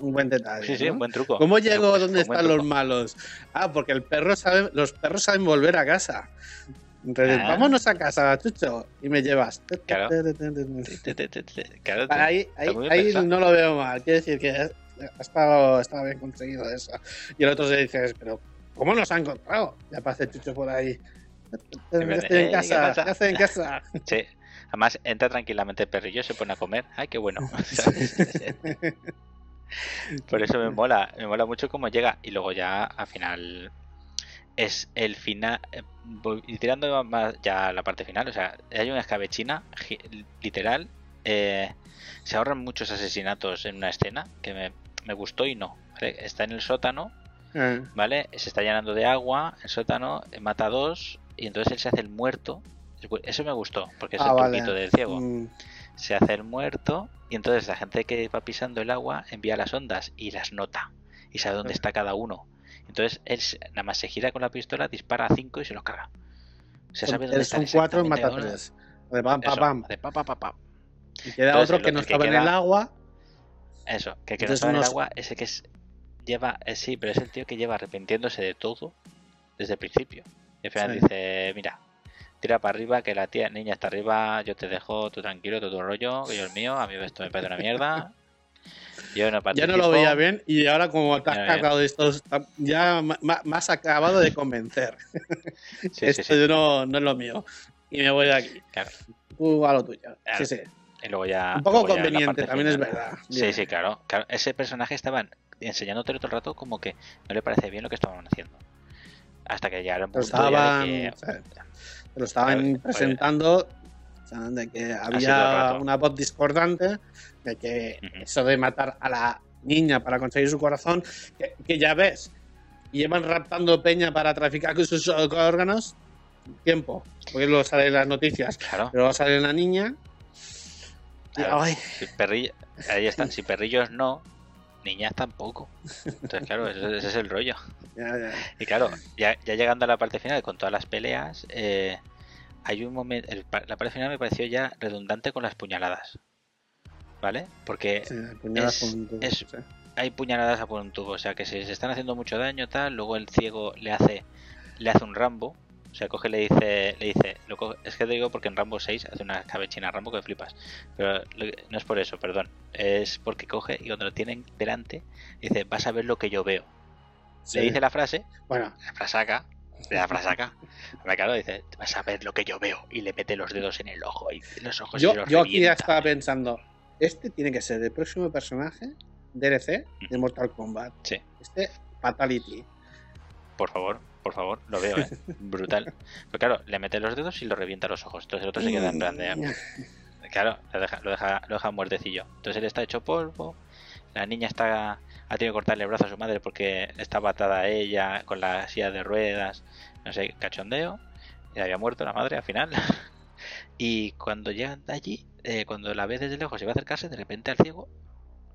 un buen detalle. Sí, sí, ¿no? un buen truco. ¿Cómo llegó Pues, buen están los malos? Ah, porque el perro sabe, los perros saben volver a casa. Entonces, Ah. vámonos a casa, Chucho, y me llevas. Claro. Claro, Ahí, ahí, ahí no lo veo mal. Quiere decir que ha estado, estaba bien conseguido eso. Y el otro se dice, pero ¿cómo nos ha encontrado? Y aparece Chucho por ahí. Verdad. estoy en Eh, casa, ¿qué estoy en casa. *laughs* Sí. Además, entra tranquilamente el perrillo, se pone a comer. ¡Ay, qué bueno! *laughs* *laughs* Por eso me mola, me mola mucho cómo llega. Y luego ya, al final, es el final. eh, Voy tirando más ya la parte final. O sea, hay una escabechina, literal. eh, se ahorran muchos asesinatos en una escena que me, me gustó y no. ¿vale? Está en el sótano, Eh, ¿vale? Se está llenando de agua, el sótano, eh, mata a dos. Y entonces él se hace el muerto. Eso me gustó, porque es Ah, el vale. truquito del ciego mm, se hace el muerto y entonces la gente que va pisando el agua envía las ondas y las nota y sabe dónde está cada uno. Entonces él nada más se gira con la pistola, dispara a cinco y se los carga. Se sabe dónde son están cuatro y mata tres. De pam, pam, pam. de pa, pa, pa, pa. Y queda Entonces, otro que no que estaba en el agua. Eso, que el que no en el unos- agua, ese que es lleva, eh, sí, pero es el tío que lleva arrepintiéndose de todo desde el principio. Y al final Sí. dice, mira, tira para arriba, que la tía niña está arriba, yo te dejo, tú tranquilo, todo tu rollo, que yo el mío, a mí esto me parece una mierda. *laughs* Yo no Ya participo. no lo veía bien y ahora como te has no cargado de estos, ya me has acabado de convencer. *laughs* Sí, *laughs* sí, Esto sí. No, no es lo mío. Y me voy de aquí. Claro. Tú a lo tuyo. Claro. Sí, sí. Y luego ya. Un poco conveniente, también es verdad. Sí, Bien. sí, claro, claro. Ese personaje estaban enseñándote todo el rato como que no le parece bien lo que estaban haciendo. Hasta que llegaron Lo un estaban, que. o sea, te lo estaban Oye, presentando o sea, de que había una voz discordante de que eso de matar a la niña para conseguir su corazón, que, que ya ves, llevan raptando peña para traficar con sus órganos, tiempo, porque luego salen las noticias, Claro, pero luego sale la niña ay, si perrillo- ahí está. Si perrillos no, niñas tampoco. Entonces, claro, ese, ese es el rollo. ya, ya. Y claro, ya, ya llegando a la parte final con todas las peleas, eh, hay un momento. el la parte final me pareció ya redundante con las puñaladas. ¿Vale? Porque Sí, es- con un tubo, es- sí. hay puñaladas a por un tubo, o sea que si se están haciendo mucho daño tal, luego el ciego le hace le hace un Rambo, o sea, coge y le dice le dice, lo coge- es que te digo porque en Rambo 6 hace una cabechina Rambo que flipas. Pero lo- no es por eso, perdón, es porque coge y cuando lo tienen delante dice, "Vas a ver lo que yo veo." Sí. Le dice la frase, Bueno, la frasaca, la frasaca. Claro, dice, "Vas a ver lo que yo veo" y le mete los dedos en el ojo y los ojos yo, se los yo aquí ya estaba pensando, este tiene que ser el próximo personaje DLC de Mortal Kombat. Sí. Este Fatality. Por favor, por favor, lo veo, ¿eh? *laughs* Brutal. Pero claro, le mete los dedos y lo revienta los ojos. Entonces el otro se queda en plan de... Claro, lo deja, lo deja, lo deja muertecillo. Entonces él está hecho polvo. La niña está ha tenido que cortarle el brazo a su madre porque estaba atada a ella con la silla de ruedas. No sé, cachondeo. Y había muerto la madre al final. *laughs* Y cuando llegan de allí, eh, cuando la ve desde lejos y va a acercarse, de repente al ciego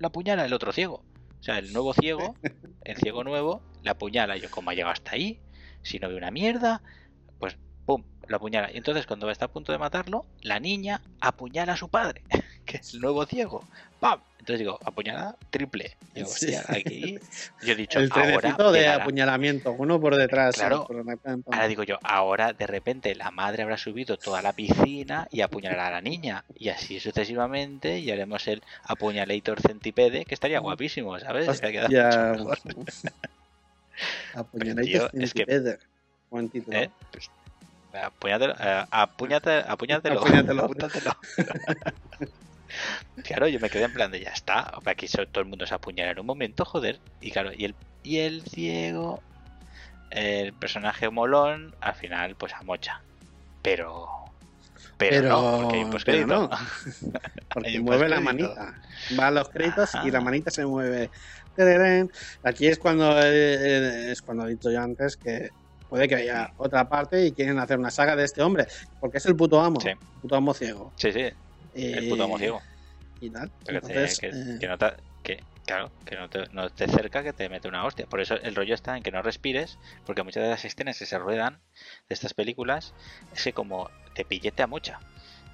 la apuñala el otro ciego. O sea, el nuevo ciego, *laughs* el ciego nuevo, la apuñala. Y yo, ¿cómo ha llegado hasta ahí? Si no ve una mierda, pues pum, la apuñala. Y entonces cuando está a punto de matarlo, la niña apuñala a su padre, *laughs* que es el nuevo ciego. ¡Pam! Entonces digo, apuñalada triple. Digo, Sí. hostia, aquí. Yo he dicho, El ahora de apuñalamiento, uno por detrás. Claro. por. Ahora digo yo, ahora de repente la madre habrá subido toda la piscina y apuñalará a la niña. Y así sucesivamente y haremos el apuñalator centipede, que estaría guapísimo, ¿sabes? *laughs* Que ha quedado Hostia. mucho mejor. *laughs* Apuñaladito Tío, es que- Centipede. Buen título. ¿Eh? Pues, eh, apúñatelo, Apúñatelo. apúntatelo. *laughs* claro, yo me quedé en plan de ya está. Aquí todo el mundo se apuñala en un momento, joder. Y claro, y el, y el ciego, el personaje molón, al final, pues a mocha. Pero. Pero, no, porque hay un pero postcrédito. no. *laughs* Porque Hay un mueve la manita. Va a los créditos y la manita se mueve. Aquí es cuando eh, eh, es cuando he dicho yo antes que puede que haya otra parte y quieren hacer una saga de este hombre. Porque es el puto amo. Sí. El puto amo ciego. Sí, sí, el puto amo ciego. Y tal. Pero que, te- Entonces, que- eh, que no te, que, claro, que no te, no te cerca que te mete una hostia. Por eso el rollo está en que no respires, porque muchas de las escenas que se ruedan de estas películas es que como te pillete a mucha.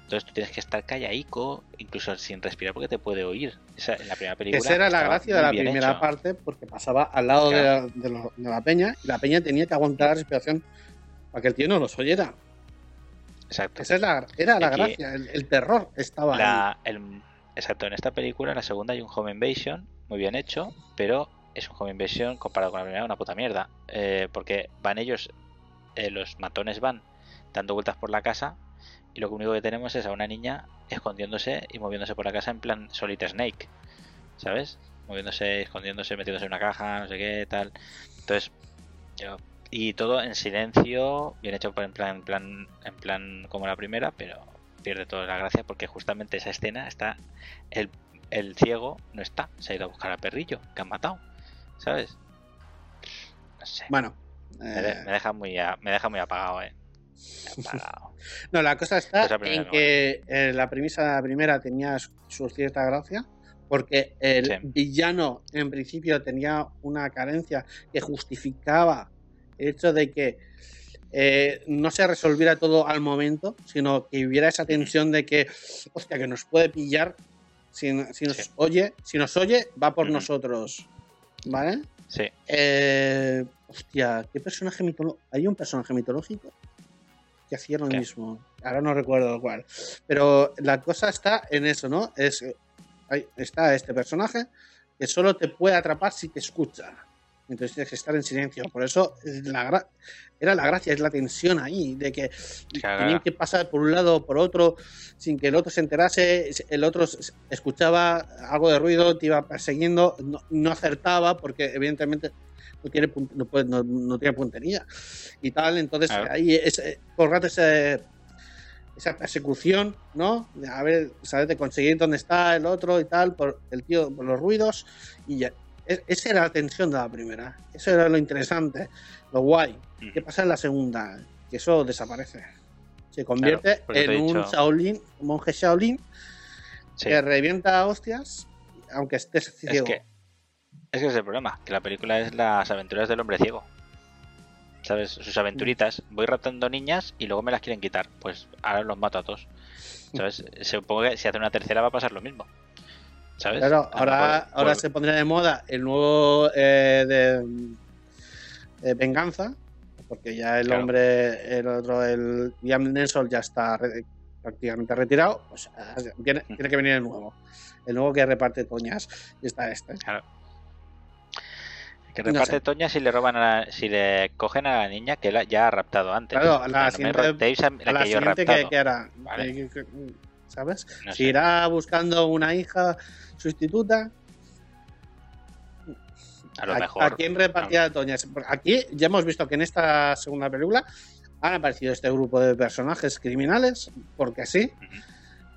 Entonces tú tienes que estar callaico, incluso sin respirar, porque te puede oír. Esa, en la primera película. Esa era la gracia de la primera hecho. parte porque pasaba al lado de, la, de lo- de la peña y la peña tenía que aguantar la respiración para que el tío no los oyera. Exacto. Esa es la, era la Aquí- gracia, el, el terror estaba ahí. El- exacto, en esta película, en la segunda, hay un Home Invasion muy bien hecho, pero es un Home Invasion comparado con la primera, una puta mierda. Eh, porque van ellos, eh, los matones van dando vueltas por la casa y lo único que tenemos es a una niña escondiéndose y moviéndose por la casa en plan Solid Snake, ¿sabes? Moviéndose, escondiéndose, metiéndose en una caja, no sé qué, tal. Entonces, yo y todo en silencio, bien hecho en plan, en plan, en plan como la primera, pero pierde toda la gracia porque justamente esa escena está el, el ciego no está, se ha ido a buscar al perrillo que han matado, ¿sabes? No sé. Bueno. Me, de- eh, me deja muy a- me deja muy apagado, eh. *laughs* No, la cosa está Pues en no. que eh, la premisa primera tenía su, su cierta gracia, porque el Sí. villano en principio tenía una carencia que justificaba el hecho de que eh, no se resolviera todo al momento, sino que hubiera esa tensión de que, hostia, que nos puede pillar si, si nos Sí. oye, si nos oye, va por nosotros. ¿Vale? Sí, Eh, hostia, ¿qué personaje mitológico? Hay un personaje mitológico que hacía lo ¿Qué? mismo. Ahora no recuerdo cuál. Pero la cosa está en eso, ¿no? Es, ahí está este personaje que solo te puede atrapar si te escucha. Entonces tienes que estar en silencio. Por eso la era la gracia, es la tensión ahí, de que Claro. tenían que pasar por un lado o por otro sin que el otro se enterase. El otro escuchaba algo de ruido, te iba persiguiendo, no, no acertaba porque evidentemente no tiene, no, puede- no- no tiene puntería y tal. Entonces Claro. ahí es, por rato ese- esa persecución, ¿no? A ver, saber de conseguir dónde está el otro y tal, por el tío, por los ruidos y ya. Es- Esa era la tensión de la primera. Eso era lo interesante, lo guay. Ujú. ¿Qué pasa en la segunda? Que eso desaparece. Se convierte en un dicho- Shaolin, un monje Shaolin sí. que revienta a hostias, aunque estés Es ciego. que, es que es el problema, que la película es las aventuras del hombre ciego. ¿Sabes? Sus aventuritas. Voy raptando niñas y luego me las quieren quitar. Pues ahora los mato a todos. ¿Sabes? Supongo que si hace una tercera va a pasar lo mismo. ¿Sabes? Claro, ahora, ahora por- se pondría de moda el nuevo eh, de, de Venganza, porque ya el Claro. hombre, el otro, el Liam Neeson ya está re- prácticamente retirado, tiene, Mm. tiene que venir el nuevo. El nuevo que reparte toñas y está este. Que no reparte sé. Toña si le roban a la- si le cogen a la niña que la, ya ha raptado antes. Claro, O la no me siguiente- raptéis a la, A la que yo siguiente que, que Vale. Que- que- que- ¿sabes? No Si irá buscando una hija sustituta, A lo ¿A, mejor. a quién repartía Toñas? Porque Aquí ya hemos visto que en esta segunda película han aparecido este grupo de personajes criminales, porque sí,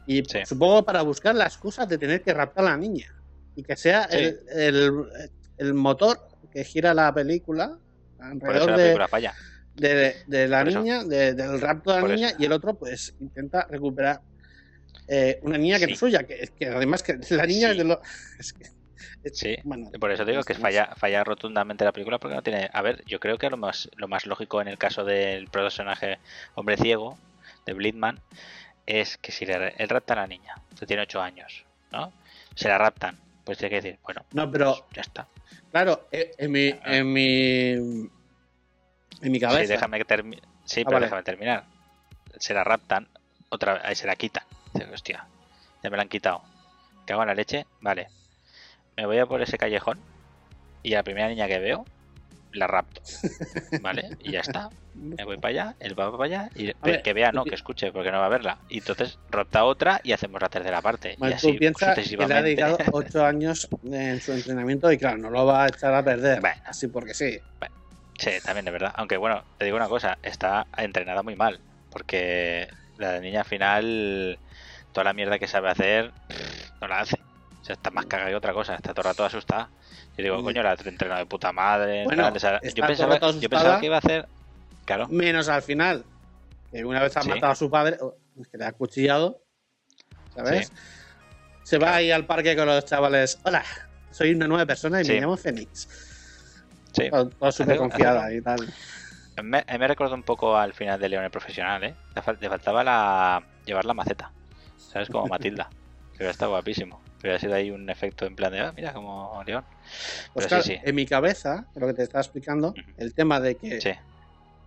y Sí. supongo para buscar la excusa de tener que raptar a la niña y que sea Sí. el, el- el motor que gira la película alrededor la de, falla. de- de la Por niña, de- del rapto de la Por niña, eso. y el otro pues intenta recuperar eh, una niña que no Sí. es suya, que, que además que *laughs* la niña Sí. es de lo... *laughs* es que- es- Sí, bueno, Por eso digo que no falla, falla rotundamente la película porque no tiene. A ver, yo creo que lo más, lo más lógico en el caso del personaje hombre ciego de Blitman es que si le, él rapta a la niña, que tiene 8 años, ¿no? Se la raptan, pues tiene que decir, bueno, No, pero pues ya está. Claro, eh, en mi, Ah. en mi, en mi cabeza. Sí, déjame que sí Ah, pero vale. déjame terminar. Se la raptan, otra vez, se la quitan. Hostia, ya me la han quitado. ¿Qué hago en la leche? Vale. Me voy a por ese callejón y a la primera niña que veo, la rapto. *laughs* ¿Vale? Y ya está. Me voy para allá, él va para allá y ver, que vea, no, que escuche, porque no va a verla. Y entonces rapta otra y hacemos la tercera parte. Y así tú piensas que le ha dedicado *laughs* ocho años en su entrenamiento y claro, no lo va a echar a perder. Bueno. Así porque sí. Sí, también es verdad. Aunque bueno, te digo una cosa, está entrenada muy mal. Porque la niña al final, toda la mierda que sabe hacer, no la hace. O sea, está más cagada que otra cosa, está todo el rato asustada. Yo digo, coño, la entrenado de puta madre. Bueno, tal, o sea, está yo, pensaba, yo que iba a hacer. Claro, Menos al final. Que una vez ha Sí. matado a su padre, oh, que le ha cuchillado. ¿Sabes? Se va ahí al parque con los chavales. Hola, soy una nueva persona y Sí. me llamo Fénix. sí. Todo, súper confiada hace- y tal. Me, me recuerdo un poco al final de León el Profesional, ¿eh? Le faltaba la llevar la maceta. ¿Sabes? Como Matilda. *laughs* Que hubiera estado guapísimo. Que hubiera sido ahí un efecto en plan de, ah, mira, como León. Pero claro, sí, sí. en mi cabeza, lo que te estaba explicando, el tema de que Sí.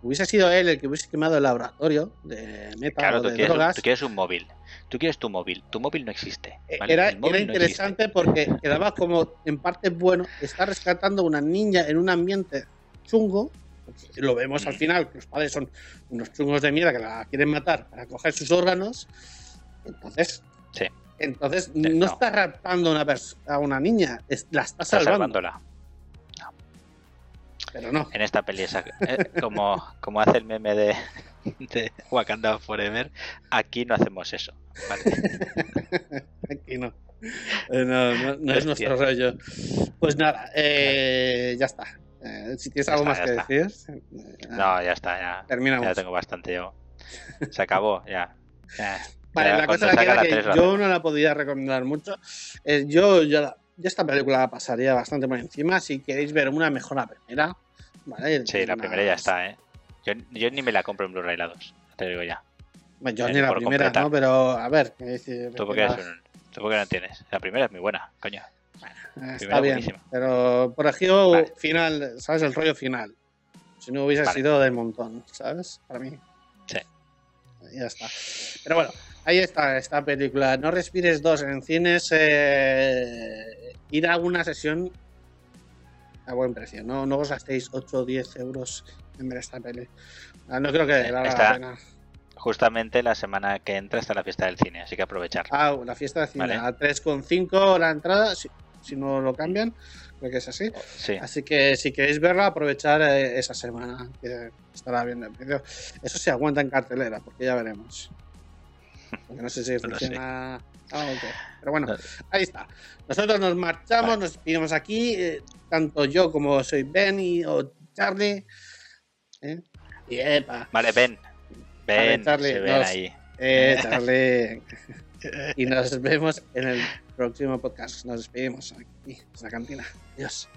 hubiese sido él el que hubiese quemado el laboratorio de meta Claro, o tú de quieres, un, drogas, tú quieres un móvil. Tú quieres tu móvil. Tu móvil no existe. eh, ¿vale? era, móvil era no interesante porque quedaba como en parte bueno, está rescatando a una niña en un ambiente chungo, Lo vemos al final, que los padres son unos chungos de mierda que la quieren matar para coger sus órganos. Entonces, Sí. entonces Sí, no, no. estás raptando a una, a una niña, es- la Está salvando. salvándola. Pero no. En esta peli, esa- eh, como, como hace el meme de, de Wakanda Forever, aquí no hacemos eso. ¿vale? *laughs* Aquí no. Eh, no, no, no es nuestro rollo. Pues nada, eh, ya está. Eh, si tienes Ya algo está, más que está. decir, No, ya está, ya, terminamos. ya tengo bastante yo. Se acabó, ya. Ya. Vale, Ya la cosa salga que era la que la yo no la podía recomendar mucho. Eh, yo ya, la- ya esta película la pasaría bastante por encima. Si queréis ver una mejor la primera, ¿vale? Sí, la primera ya está, ¿eh? Yo, yo ni me la compro en Blu-ray la 2, te digo ya. Bueno, yo Eh, ni la primera, completar. ¿no? Pero a ver, decir, ¿Tú por qué, eres un- tú por qué no entiendes? La primera es muy buena, coño. está bien. buenísima. Pero por ejemplo, Vale. final, ¿sabes? El rollo final. Si no hubiese Vale. sido del montón, ¿sabes? Para mí. Sí. Ya está. Pero bueno, ahí está esta película. No respires dos en cines. eh, ir a una sesión a buen precio. No, no os gastéis 8 o 10 euros en ver esta peli. Ah, No creo que valga está- la pena. Justamente la semana que entra está la fiesta del cine, así que aprovechar. Ah, la fiesta de cine. Vale. A 3,5 la entrada, si, si no lo cambian. Creo que es así. Sí, Así que si queréis verla, aprovechar eh, esa semana que estará bien el precio. Eso se aguanta en cartelera, porque ya veremos. Porque no sé si No lo sé. funciona. Ah. Pero bueno, No. ahí está. Nosotros nos marchamos, Vale. nos despedimos aquí, eh, tanto yo como soy Benny o Charlie. ¿eh? Y epa, Vale. Vale, Ven, Charlie, se ven nos- ahí. eh, *laughs* Charlie. y nos vemos en el próximo podcast. Nos despedimos aquí, en la cantina. Adiós.